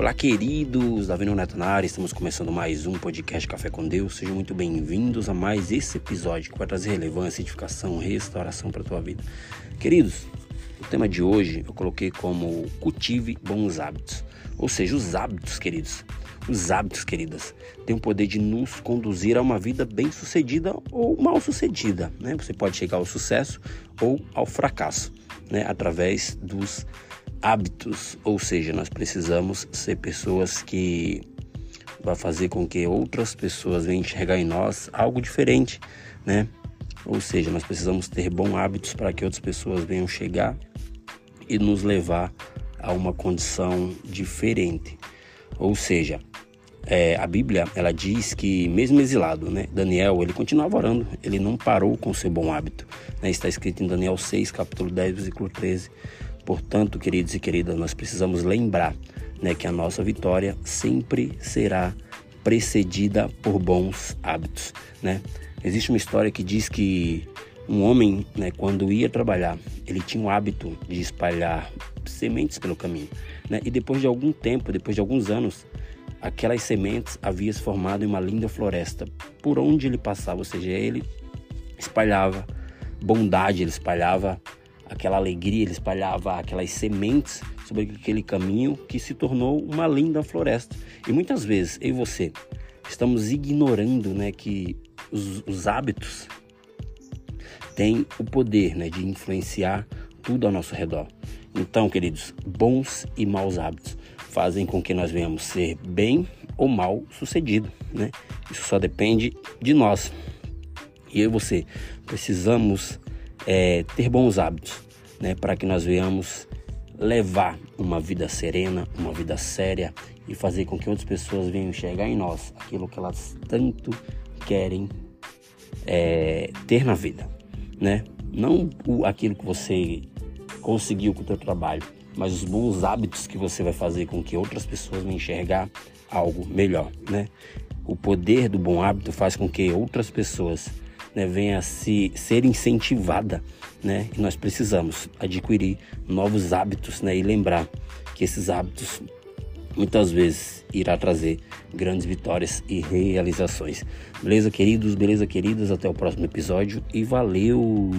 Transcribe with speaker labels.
Speaker 1: Olá, queridos, Davi Neto na área, estamos começando mais um podcast Café com Deus. Sejam muito bem-vindos a mais esse episódio que vai trazer relevância, edificação, restauração para a tua vida. Queridos, o tema de hoje eu coloquei como cultive bons hábitos. Ou seja, os hábitos, queridos, os hábitos, queridas, têm o poder de nos conduzir a uma vida bem-sucedida ou mal-sucedida, né? Você pode chegar ao sucesso ou ao fracasso, né? Através dos hábitos, ou seja, nós precisamos ser pessoas que vai fazer com que outras pessoas venham enxergar em nós algo diferente, né? Ou seja, nós precisamos ter bons hábitos para que outras pessoas venham chegar e nos levar a uma condição diferente. Ou seja, é, a Bíblia ela diz que mesmo exilado, né, Daniel ele continuava orando, ele não parou com seu bom hábito. Né? Está escrito em Daniel 6, capítulo 10, versículo 13. Portanto, queridos e queridas, nós precisamos lembrar né, que a nossa vitória sempre será precedida por bons hábitos. Né? Existe uma história que diz que um homem, né, quando ia trabalhar, ele tinha o hábito de espalhar sementes pelo caminho. Né? E depois de algum tempo, depois de alguns anos, aquelas sementes haviam se formado em uma linda floresta por onde ele passava, ou seja, ele espalhava bondade, ele espalhava aquela alegria, ele espalhava aquelas sementes sobre aquele caminho que se tornou uma linda floresta. E muitas vezes, eu e você, estamos ignorando né, que os, os hábitos têm o poder né, de influenciar tudo ao nosso redor. Então, queridos, bons e maus hábitos fazem com que nós venhamos ser bem ou mal sucedido, né? Isso só depende de nós. E eu e você precisamos é, ter bons hábitos, né, para que nós venhamos levar uma vida serena, uma vida séria e fazer com que outras pessoas venham enxergar em nós aquilo que elas tanto querem é, ter na vida, né? Não o, aquilo que você conseguiu com o teu trabalho, mas os bons hábitos que você vai fazer com que outras pessoas venham enxergar algo melhor, né? O poder do bom hábito faz com que outras pessoas né, venha a se, ser incentivada, né? E nós precisamos adquirir novos hábitos, né? E lembrar que esses hábitos muitas vezes irá trazer grandes vitórias e realizações. Beleza, queridos? Beleza, queridas? Até o próximo episódio e valeu!